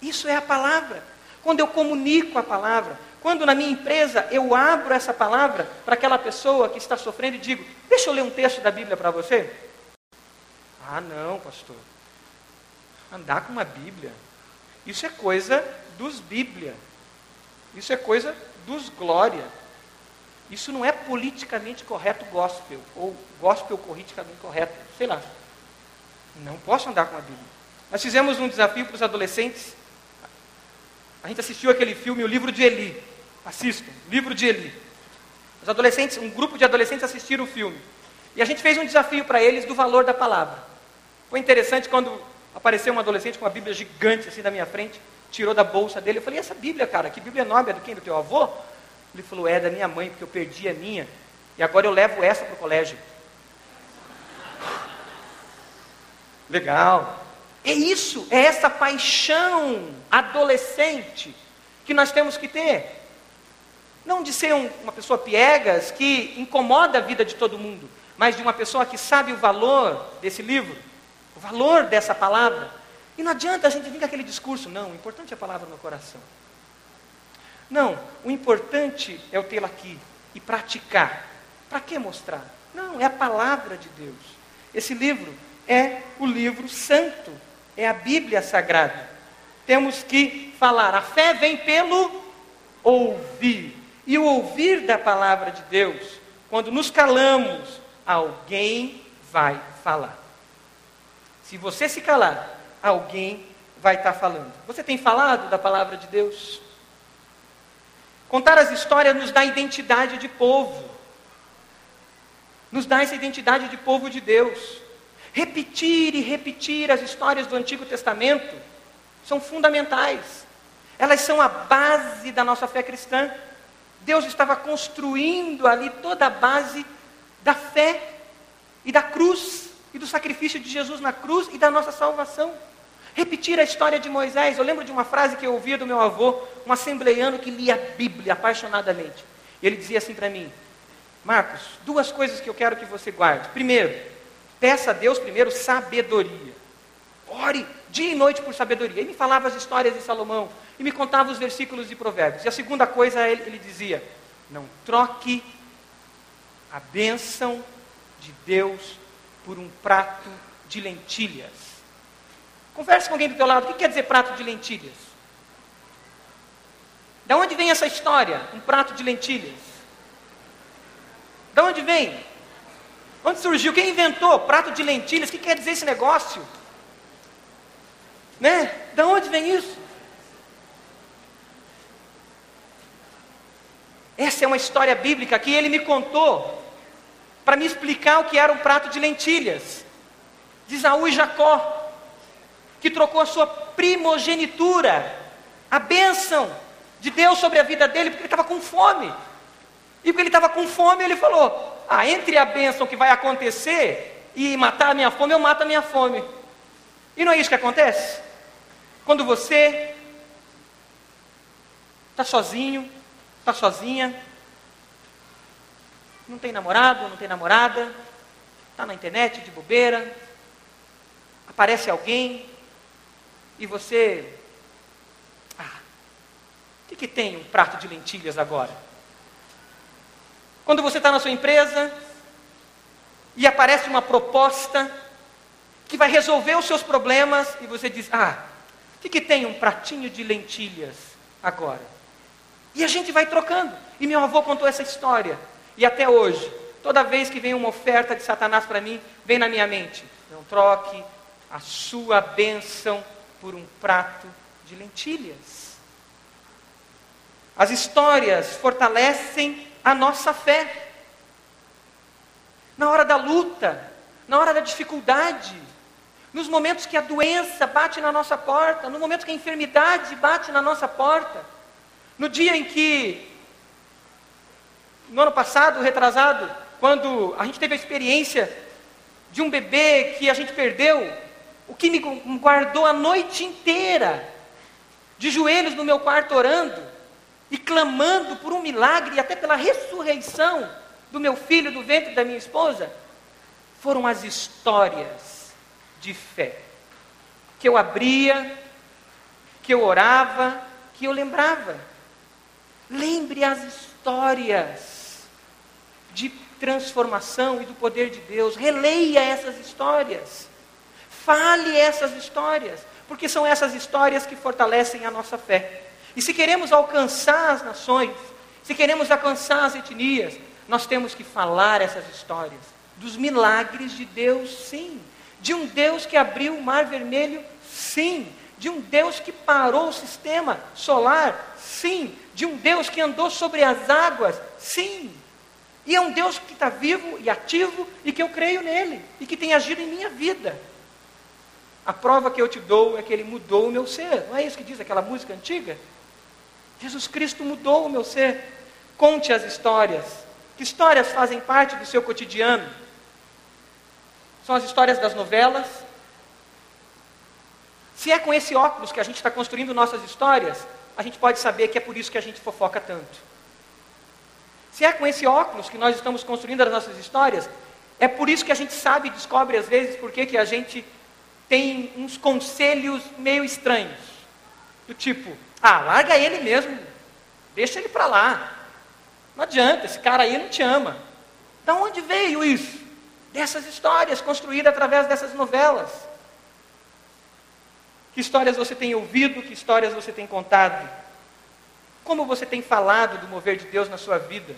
Isso é a palavra. Quando eu comunico a palavra, quando na minha empresa eu abro essa palavra para aquela pessoa que está sofrendo e digo: Deixa eu ler um texto da Bíblia para você. Ah, não, pastor. Andar com uma Bíblia. Isso é coisa dos Bíblia. Isso é coisa dos glória. Isso não é politicamente correto gospel, ou gospel politicamente correto, sei lá. Não posso andar com a Bíblia. Nós fizemos um desafio para os adolescentes. A gente assistiu aquele filme, o livro de Eli. Assistam, livro de Eli. Os adolescentes, um grupo de adolescentes assistiram o filme. E a gente fez um desafio para eles do valor da palavra. Foi interessante quando apareceu um adolescente com uma Bíblia gigante assim na minha frente tirou da bolsa dele. Eu falei, essa Bíblia, cara, que Bíblia nobre é do quem? Do teu avô? Ele falou, é da minha mãe, porque eu perdi a minha. E agora eu levo essa para o colégio. Legal. É isso, é essa paixão adolescente que nós temos que ter. Não de ser um, uma pessoa piegas que incomoda a vida de todo mundo, mas de uma pessoa que sabe o valor desse livro, o valor dessa palavra. E não adianta a gente vir com aquele discurso, não, o importante é a palavra no coração. Não, o importante é eu tê-la aqui e praticar. Para que mostrar? Não, é a palavra de Deus. Esse livro é o livro santo, é a Bíblia sagrada. Temos que falar. A fé vem pelo ouvir. E o ouvir da palavra de Deus, quando nos calamos, alguém vai falar. Se você se calar, alguém vai estar falando. Você tem falado da palavra de Deus? Contar as histórias nos dá identidade de povo, nos dá essa identidade de povo de Deus. Repetir e repetir as histórias do Antigo Testamento são fundamentais, elas são a base da nossa fé cristã. Deus estava construindo ali toda a base da fé e da cruz, e do sacrifício de Jesus na cruz e da nossa salvação. Repetir a história de Moisés. Eu lembro de uma frase que eu ouvia do meu avô, um assembleiano que lia a Bíblia apaixonadamente. Ele dizia assim para mim: Marcos, duas coisas que eu quero que você guarde. Primeiro, peça a Deus primeiro sabedoria. Ore dia e noite por sabedoria. Ele me falava as histórias de Salomão e me contava os versículos de Provérbios. E a segunda coisa, ele, ele dizia: não troque a bênção de Deus por um prato de lentilhas. Converse com alguém do teu lado. O que quer dizer prato de lentilhas? Da onde vem essa história? Um prato de lentilhas. Da onde vem? Onde surgiu? Quem inventou prato de lentilhas? O que quer dizer esse negócio? Né? Da onde vem isso? Essa é uma história bíblica que ele me contou para me explicar o que era um prato de lentilhas. De Isaú e Jacó que trocou a sua primogenitura, a bênção de Deus sobre a vida dele, porque ele estava com fome. E porque ele estava com fome, ele falou: Ah, entre a bênção que vai acontecer e matar a minha fome, eu mato a minha fome. E não é isso que acontece? Quando você está sozinho, está sozinha, não tem namorado, não tem namorada, está na internet de bobeira, aparece alguém e você. Ah, o que, que tem um prato de lentilhas agora? Quando você está na sua empresa e aparece uma proposta que vai resolver os seus problemas e você diz: Ah, o que, que tem um pratinho de lentilhas agora? E a gente vai trocando. E meu avô contou essa história. E até hoje, toda vez que vem uma oferta de Satanás para mim, vem na minha mente: não troque a sua bênção por um prato de lentilhas. As histórias fortalecem a nossa fé. Na hora da luta, na hora da dificuldade, nos momentos que a doença bate na nossa porta, no momento que a enfermidade bate na nossa porta, no dia em que no ano passado, retrasado, quando a gente teve a experiência de um bebê que a gente perdeu, o que me guardou a noite inteira, de joelhos no meu quarto orando e clamando por um milagre e até pela ressurreição do meu filho do ventre da minha esposa, foram as histórias de fé que eu abria, que eu orava, que eu lembrava. Lembre as histórias de transformação e do poder de Deus. Releia essas histórias. Fale essas histórias, porque são essas histórias que fortalecem a nossa fé. E se queremos alcançar as nações, se queremos alcançar as etnias, nós temos que falar essas histórias dos milagres de Deus, sim. De um Deus que abriu o mar vermelho, sim. De um Deus que parou o sistema solar, sim. De um Deus que andou sobre as águas, sim. E é um Deus que está vivo e ativo e que eu creio nele e que tem agido em minha vida. A prova que eu te dou é que ele mudou o meu ser. Não é isso que diz aquela música antiga? Jesus Cristo mudou o meu ser. Conte as histórias. Que histórias fazem parte do seu cotidiano? São as histórias das novelas? Se é com esse óculos que a gente está construindo nossas histórias, a gente pode saber que é por isso que a gente fofoca tanto. Se é com esse óculos que nós estamos construindo as nossas histórias, é por isso que a gente sabe e descobre às vezes por que a gente tem uns conselhos meio estranhos. Do tipo, ah, larga ele mesmo, deixa ele para lá. Não adianta, esse cara aí não te ama. Da onde veio isso? Dessas histórias construídas através dessas novelas. Que histórias você tem ouvido, que histórias você tem contado? Como você tem falado do mover de Deus na sua vida?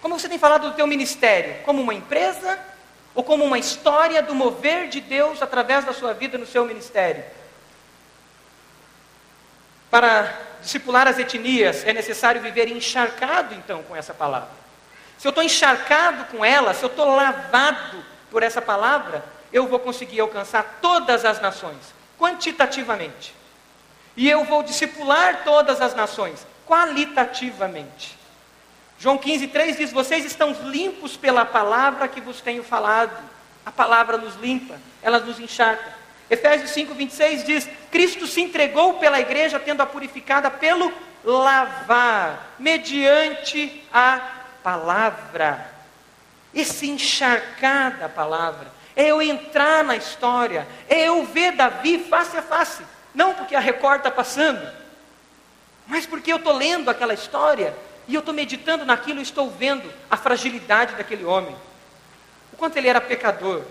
Como você tem falado do teu ministério? Como uma empresa ou como uma história do mover de Deus através da sua vida no seu ministério? Para discipular as etnias, é necessário viver encharcado então com essa palavra. Se eu estou encharcado com ela, se eu estou lavado por essa palavra, eu vou conseguir alcançar todas as nações, quantitativamente. E eu vou discipular todas as nações, qualitativamente. João 15, 3 diz: Vocês estão limpos pela palavra que vos tenho falado. A palavra nos limpa, ela nos encharca. Efésios 5, 26 diz: Cristo se entregou pela igreja, tendo-a purificada pelo lavar, mediante a palavra. Esse encharcar da palavra é eu entrar na história, é eu ver Davi face a face. Não porque a Record está passando, mas porque eu estou lendo aquela história e eu estou meditando naquilo e estou vendo a fragilidade daquele homem. O quanto ele era pecador,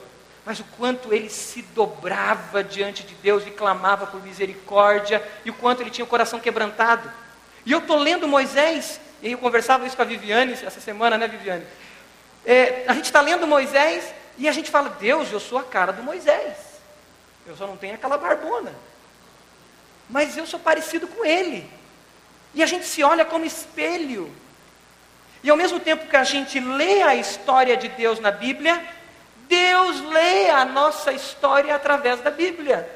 mas o quanto ele se dobrava diante de Deus e clamava por misericórdia, e o quanto ele tinha o coração quebrantado. E eu estou lendo Moisés, e eu conversava isso com a Viviane essa semana, né, Viviane? É, a gente está lendo Moisés e a gente fala: Deus, eu sou a cara do Moisés, eu só não tenho aquela barbona mas eu sou parecido com ele. E a gente se olha como espelho. E ao mesmo tempo que a gente lê a história de Deus na Bíblia, Deus lê a nossa história através da Bíblia.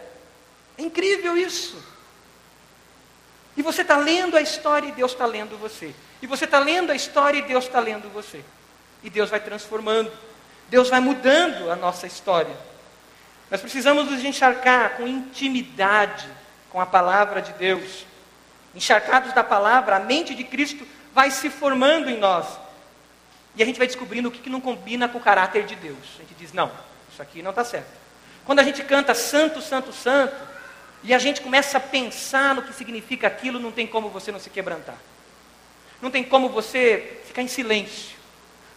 É incrível isso. E você está lendo a história e Deus está lendo você. E você está lendo a história e Deus está lendo você. E Deus vai transformando. Deus vai mudando a nossa história. Nós precisamos nos encharcar com intimidade com a palavra de Deus. Encharcados da palavra, a mente de Cristo vai se formando em nós. E a gente vai descobrindo o que, não combina com o caráter de Deus. A gente diz, não, isso aqui não está certo. Quando a gente canta santo, santo, santo, e a gente começa a pensar no que significa aquilo, não tem como você não se quebrantar. Não tem como você ficar em silêncio.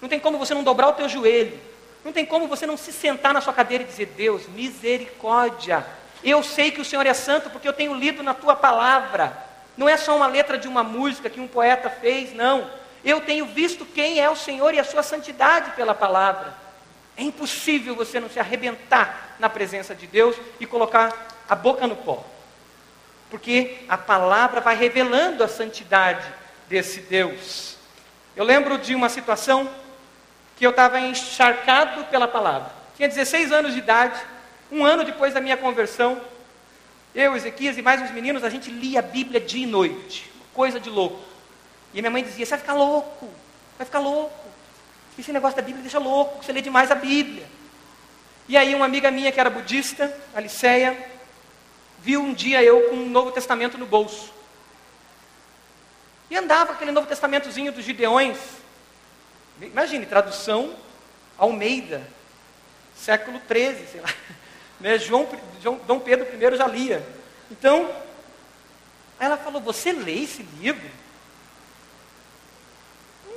Não tem como você não dobrar o teu joelho. Não tem como você não se sentar na sua cadeira e dizer: Deus, misericórdia. Eu sei que o Senhor é santo porque eu tenho lido na tua palavra. Não é só uma letra de uma música que um poeta fez, não. Eu tenho visto quem é o Senhor e a sua santidade pela palavra. É impossível você não se arrebentar na presença de Deus e colocar a boca no pó. Porque a palavra vai revelando a santidade desse Deus. Eu lembro de uma situação que eu estava encharcado pela palavra. Tinha 16 anos de idade, um ano depois da minha conversão. Eu, Ezequias e mais uns meninos, a gente lia a Bíblia dia e noite. Coisa de louco. E minha mãe dizia: Você vai ficar louco, vai ficar louco. Esse negócio da Bíblia deixa louco, você lê demais a Bíblia. E aí, uma amiga minha que era budista, Aliceia, viu um dia eu com um Novo Testamento no bolso. E andava aquele Novo Testamentozinho dos Gideões. Imagine, tradução Almeida, século XIII, sei lá. Né? João, João, Dom Pedro I já lia. Então, ela falou: Você lê esse livro?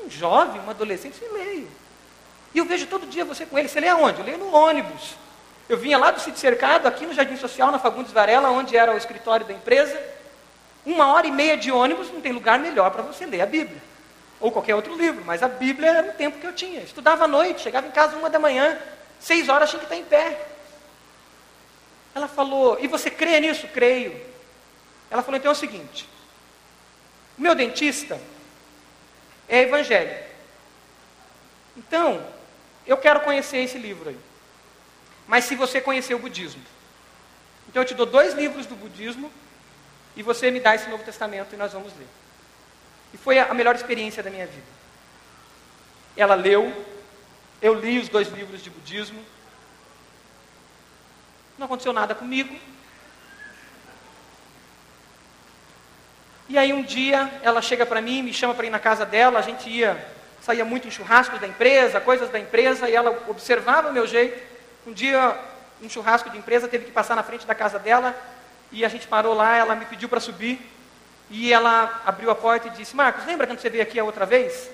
Um jovem, um adolescente, eu leio. E eu vejo todo dia você com ele. Você lê aonde? Eu leio no ônibus. Eu vinha lá do sítio cercado, aqui no Jardim Social, na Fagundes Varela, onde era o escritório da empresa. Uma hora e meia de ônibus, não tem lugar melhor para você ler a Bíblia. Ou qualquer outro livro, mas a Bíblia era o tempo que eu tinha. Estudava à noite, chegava em casa uma da manhã, seis horas tinha que estar em pé. Ela falou, e você crê nisso? Creio. Ela falou, então é o seguinte: meu dentista é evangélico. Então, eu quero conhecer esse livro aí. Mas se você conhecer o budismo. Então eu te dou dois livros do budismo e você me dá esse Novo Testamento e nós vamos ler. E foi a melhor experiência da minha vida. Ela leu, eu li os dois livros de budismo, não aconteceu nada comigo. E aí um dia ela chega para mim, me chama para ir na casa dela, a gente ia, saía muito em churrascos da empresa, coisas da empresa, e ela observava o meu jeito. Um dia, um churrasco de empresa, teve que passar na frente da casa dela, e a gente parou lá, ela me pediu para subir, e ela abriu a porta e disse, Marcos, lembra quando você veio aqui a outra vez?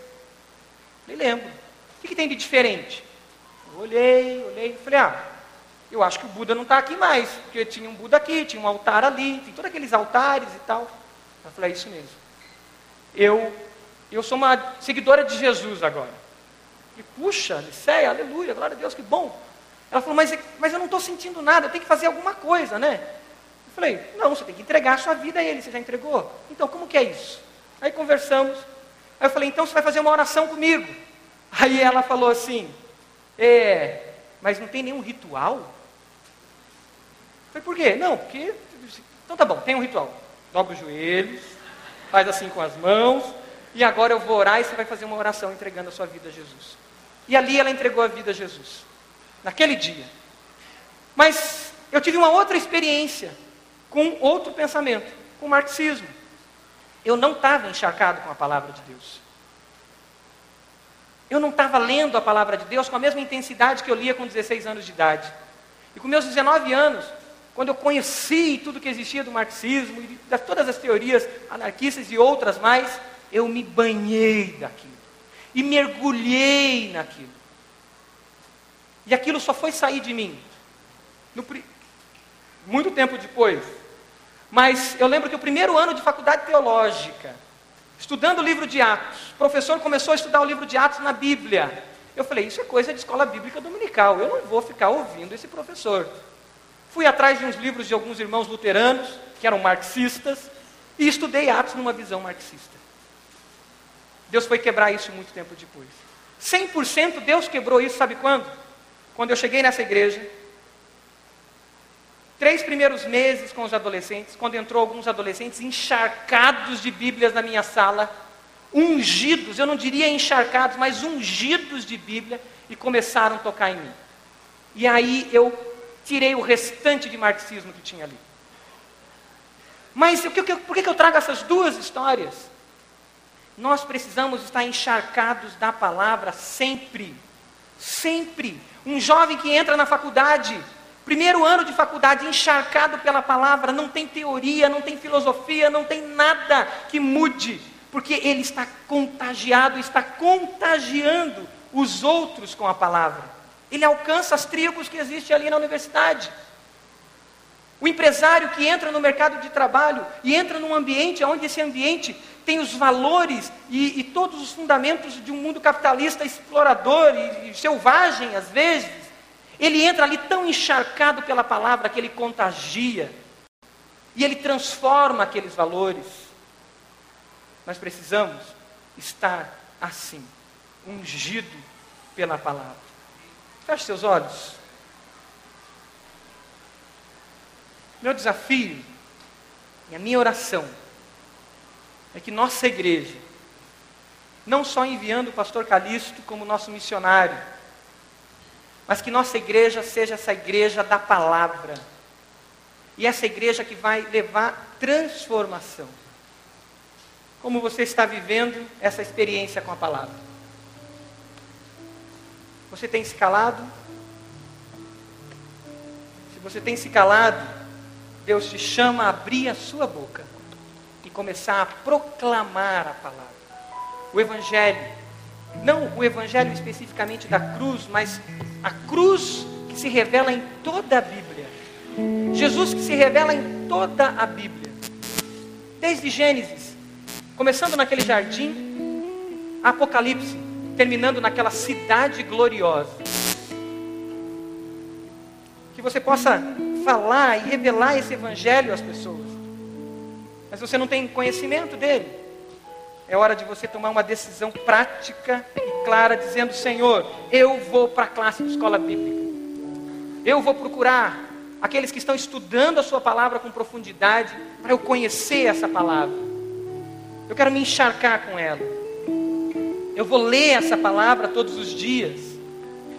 Eu falei, lembro. O que, que tem de diferente? Eu olhei, olhei, falei, ah, eu acho que o Buda não está aqui mais, porque tinha um Buda aqui, tinha um altar ali, tem todos aqueles altares e tal. Eu falei, é isso mesmo. Eu, eu sou uma seguidora de Jesus agora. E puxa, Liceia, aleluia, glória a Deus, que bom. Ela falou, mas, mas eu não estou sentindo nada, eu tenho que fazer alguma coisa, né? Eu falei, não, você tem que entregar a sua vida a Ele, você já entregou? Então, como que é isso? Aí conversamos. Aí eu falei, então você vai fazer uma oração comigo. Aí ela falou assim, é, mas não tem nenhum ritual? Falei, por quê? Não, porque. Então tá bom, tem um ritual. Dobra os joelhos, faz assim com as mãos, e agora eu vou orar e você vai fazer uma oração entregando a sua vida a Jesus. E ali ela entregou a vida a Jesus, naquele dia. Mas eu tive uma outra experiência com outro pensamento, com o marxismo. Eu não estava encharcado com a palavra de Deus. Eu não estava lendo a palavra de Deus com a mesma intensidade que eu lia com 16 anos de idade. E com meus 19 anos, quando eu conheci tudo que existia do marxismo e de todas as teorias anarquistas e outras mais, eu me banhei daquilo e mergulhei naquilo. E aquilo só foi sair de mim no, muito tempo depois. Mas eu lembro que o primeiro ano de faculdade teológica, estudando o livro de Atos, o professor começou a estudar o livro de Atos na Bíblia. Eu falei, isso é coisa de escola bíblica dominical, eu não vou ficar ouvindo esse professor. Fui atrás de uns livros de alguns irmãos luteranos, que eram marxistas, e estudei Atos numa visão marxista. Deus foi quebrar isso muito tempo depois. 100% Deus quebrou isso, sabe quando? Quando eu cheguei nessa igreja, Três primeiros meses com os adolescentes, quando entrou alguns adolescentes encharcados de Bíblias na minha sala, ungidos, eu não diria encharcados, mas ungidos de Bíblia, e começaram a tocar em mim. E aí eu tirei o restante de marxismo que tinha ali. Mas por que eu trago essas duas histórias? Nós precisamos estar encharcados da palavra sempre. Sempre. Um jovem que entra na faculdade, primeiro ano de faculdade, encharcado pela palavra, não tem teoria, não tem filosofia, não tem nada que mude, porque ele está contagiado, está contagiando os outros com a palavra. Ele alcança as tribos que existem ali na universidade. O empresário que entra no mercado de trabalho e entra num ambiente onde esse ambiente tem os valores e, e todos os fundamentos de um mundo capitalista explorador e, e selvagem, às vezes, ele entra ali tão encharcado pela palavra que ele contagia e ele transforma aqueles valores. Nós precisamos estar assim, ungido pela palavra. Feche seus olhos. Meu desafio e a minha oração é que nossa igreja, não só enviando o pastor Calixto como nosso missionário, mas que nossa igreja seja essa igreja da palavra. E essa igreja que vai levar transformação. Como você está vivendo essa experiência com a palavra? Você tem se calado? Se você tem se calado, Deus te chama a abrir a sua boca e começar a proclamar a palavra. O Evangelho, não o Evangelho especificamente da cruz, mas a cruz que se revela em toda a Bíblia. Jesus que se revela em toda a Bíblia. Desde Gênesis, começando naquele jardim, Apocalipse, terminando naquela cidade gloriosa. Que você possa falar e revelar esse evangelho às pessoas. Mas você não tem conhecimento dele. É hora de você tomar uma decisão prática e clara, dizendo: Senhor, eu vou para a classe de escola bíblica. Eu vou procurar aqueles que estão estudando a Sua palavra com profundidade, para eu conhecer essa palavra. Eu quero me encharcar com ela. Eu vou ler essa palavra todos os dias.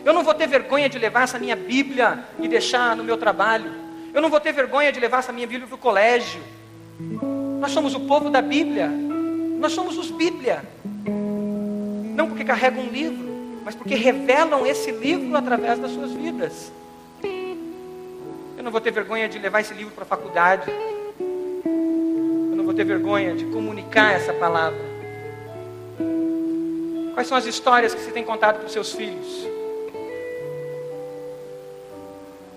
Eu não vou ter vergonha de levar essa minha Bíblia e deixar no meu trabalho. Eu não vou ter vergonha de levar essa minha Bíblia para o colégio. Nós somos o povo da Bíblia. Nós somos os Bíblia. Não porque carregam um livro, mas porque revelam esse livro através das suas vidas. Eu não vou ter vergonha de levar esse livro para a faculdade. Eu não vou ter vergonha de comunicar essa palavra. Quais são as histórias que você tem contado para os seus filhos?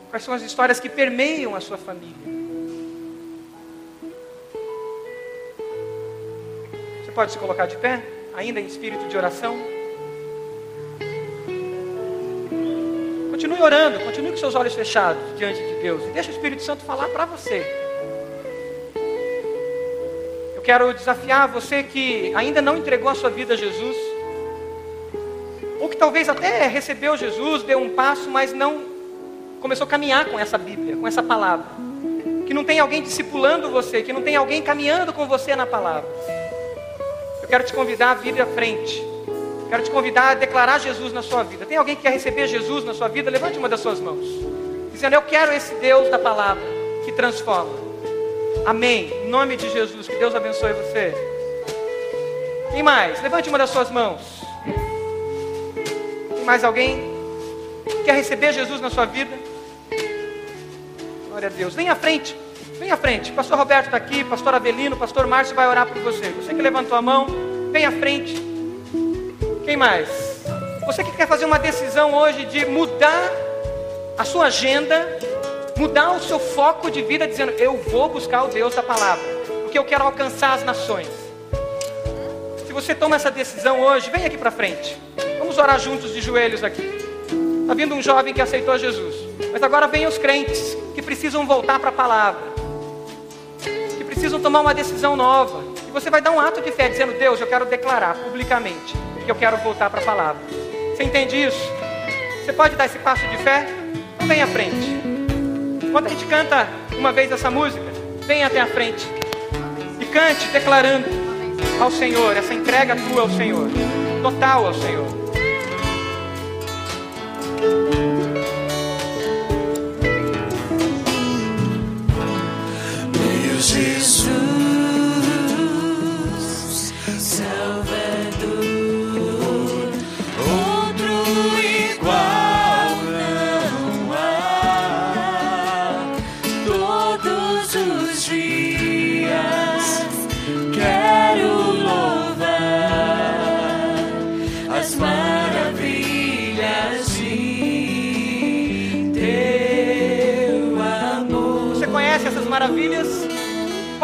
Quais são as histórias que permeiam a sua família? Você pode se colocar de pé, ainda em espírito de oração? Continue orando, continue com seus olhos fechados diante de Deus e deixe o Espírito Santo falar para você. Eu quero desafiar você que ainda não entregou a sua vida a Jesus, ou que talvez até recebeu Jesus, deu um passo, mas não começou a caminhar com essa Bíblia, com essa palavra. Que não tem alguém discipulando você, que não tem alguém caminhando com você na palavra. Eu quero te convidar a vir à frente. Quero te convidar a declarar Jesus na sua vida. Tem alguém que quer receber Jesus na sua vida? Levante uma das suas mãos. Dizendo: Eu quero esse Deus da palavra que transforma. Amém. Em nome de Jesus, que Deus abençoe você. Quem mais? Levante uma das suas mãos. Mais alguém? Quer receber Jesus na sua vida? Glória a Deus. Vem à frente. Vem à frente. Pastor Roberto está aqui, Pastor Avelino, Pastor Márcio vai orar por você. Você que levantou a mão, vem à frente. Quem mais? Você que quer fazer uma decisão hoje de mudar a sua agenda, mudar o seu foco de vida, dizendo: Eu vou buscar o Deus da palavra, porque eu quero alcançar as nações. Se você toma essa decisão hoje, vem aqui para frente. Vamos orar juntos de joelhos aqui. Está vindo um jovem que aceitou Jesus. Mas agora vem os crentes que precisam voltar para a palavra. Que precisam tomar uma decisão nova. E você vai dar um ato de fé dizendo: Deus, eu quero declarar publicamente que eu quero voltar para a palavra. Você entende isso? Você pode dar esse passo de fé? Então vem à frente. Quando a gente canta uma vez essa música, venha até a frente e cante declarando ao Senhor, essa entrega tua ao Senhor, total ao Senhor. Meu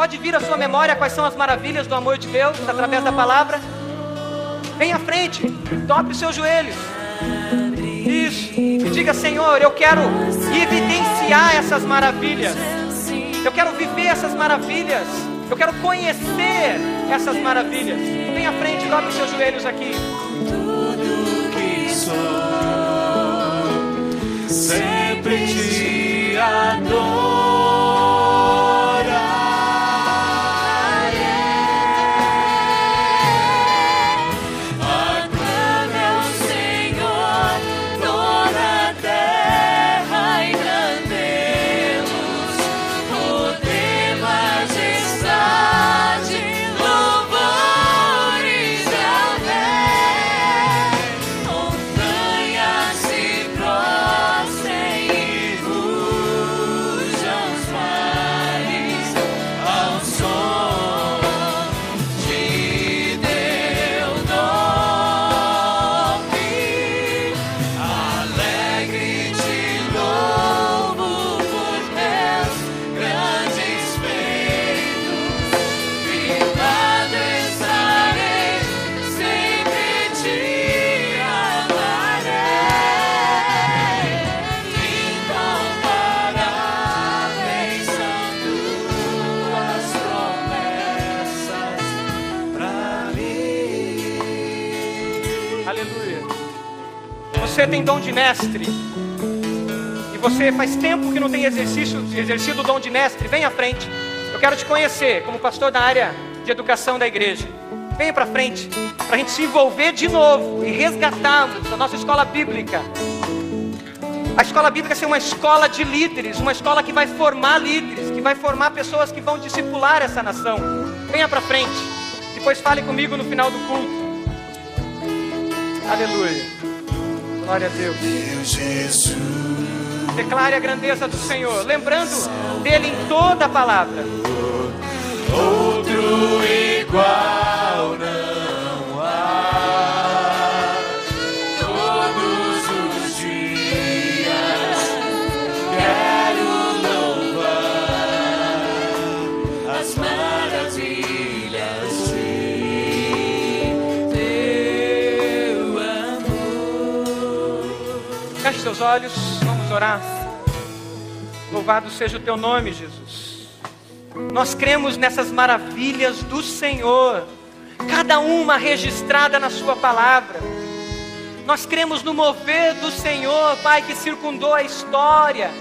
Pode vir à sua memória quais são as maravilhas do amor de Deus através da palavra? Vem à frente, dobre os seus joelhos. Isso. E diga, Senhor, eu quero evidenciar essas maravilhas. Eu quero viver essas maravilhas. Eu quero conhecer essas maravilhas. Vem à frente, dobre os seus joelhos aqui. sempre te adorarei. Você faz tempo que não tem exercício, exercido o dom de mestre. Vem à frente. Eu quero te conhecer como pastor da área de educação da igreja. Venha para frente, para a gente se envolver de novo e resgatarmos a nossa escola bíblica. A escola bíblica ser uma escola de líderes, uma escola que vai formar líderes, que vai formar pessoas que vão discipular essa nação. Venha para frente. Depois fale comigo no final do culto. Aleluia. Glória a Deus. Meu Jesus, Declare a grandeza do Senhor, lembrando dele em toda a palavra. outro igual não há. Todos os dias quero louvar as maravilhas de teu amor. Feche seus olhos, orar. Louvado seja o teu nome, Jesus. Nós cremos nessas maravilhas do Senhor, cada uma registrada na Sua palavra. Nós cremos no mover do Senhor, Pai, que circundou a história,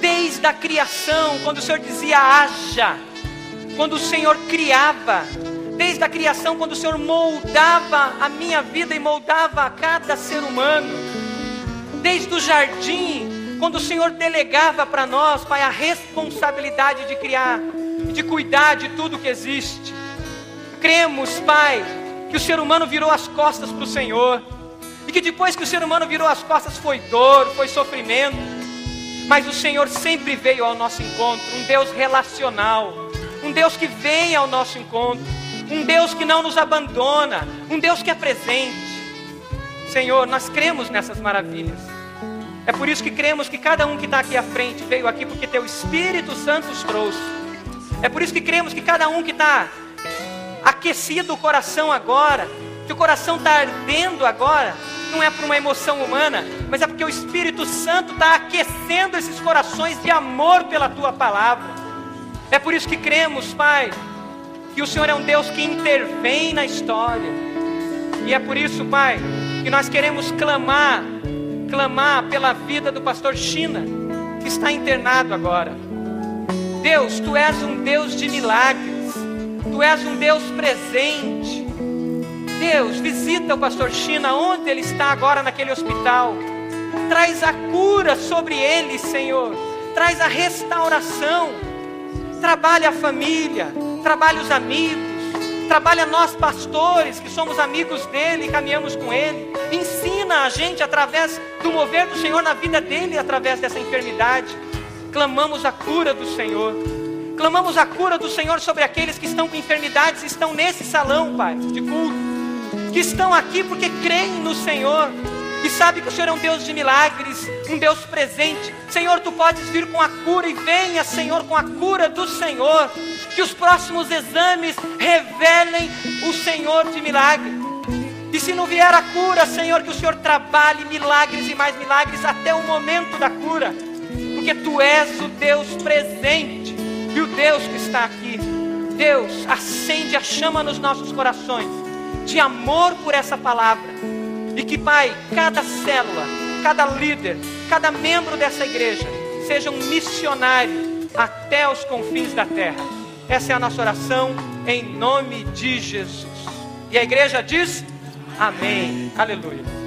desde a criação, quando o Senhor dizia haja, quando o Senhor criava, desde a criação, quando o Senhor moldava a minha vida e moldava a cada ser humano, desde o jardim, quando o Senhor delegava para nós, Pai, a responsabilidade de criar, de cuidar de tudo que existe. Cremos, Pai, que o ser humano virou as costas para o Senhor, e que depois que o ser humano virou as costas foi dor, foi sofrimento, mas o Senhor sempre veio ao nosso encontro, um Deus relacional, um Deus que vem ao nosso encontro, um Deus que não nos abandona, um Deus que é presente. Senhor, nós cremos nessas maravilhas. É por isso que cremos que cada um que está aqui à frente veio aqui porque Teu Espírito Santo os trouxe. É por isso que cremos que cada um que está aquecido o coração agora, que o coração está ardendo agora, não é por uma emoção humana, mas é porque o Espírito Santo está aquecendo esses corações de amor pela Tua palavra. É por isso que cremos, Pai, que o Senhor é um Deus que intervém na história. E é por isso, Pai, que nós queremos clamar, clamar pela vida do pastor China, que está internado agora. Deus, tu és um Deus de milagres, tu és um Deus presente. Deus, visita o pastor China onde ele está agora naquele hospital. Traz a cura sobre ele, Senhor. Traz a restauração. Trabalha a família, trabalha os amigos, trabalha nós pastores que somos amigos dele, caminhamos com ele. Ensina a gente através do mover do Senhor na vida dele, através dessa enfermidade. Clamamos a cura do Senhor. Clamamos a cura do Senhor sobre aqueles que estão com enfermidades, estão nesse salão, Pai, de culto que estão aqui porque creem no Senhor e sabem que o Senhor é um Deus de milagres, um Deus presente. Senhor, tu podes vir com a cura e venha, Senhor, com a cura do Senhor. Que os próximos exames revelem o Senhor de milagre. E se não vier a cura, Senhor, que o Senhor trabalhe milagres e mais milagres até o momento da cura. Porque tu és o Deus presente e o Deus que está aqui. Deus, acende a chama nos nossos corações de amor por essa palavra. E que, Pai, cada célula, cada líder, cada membro dessa igreja seja um missionário até os confins da terra. Essa é a nossa oração em nome de Jesus. E a igreja diz: Amém. Aleluia.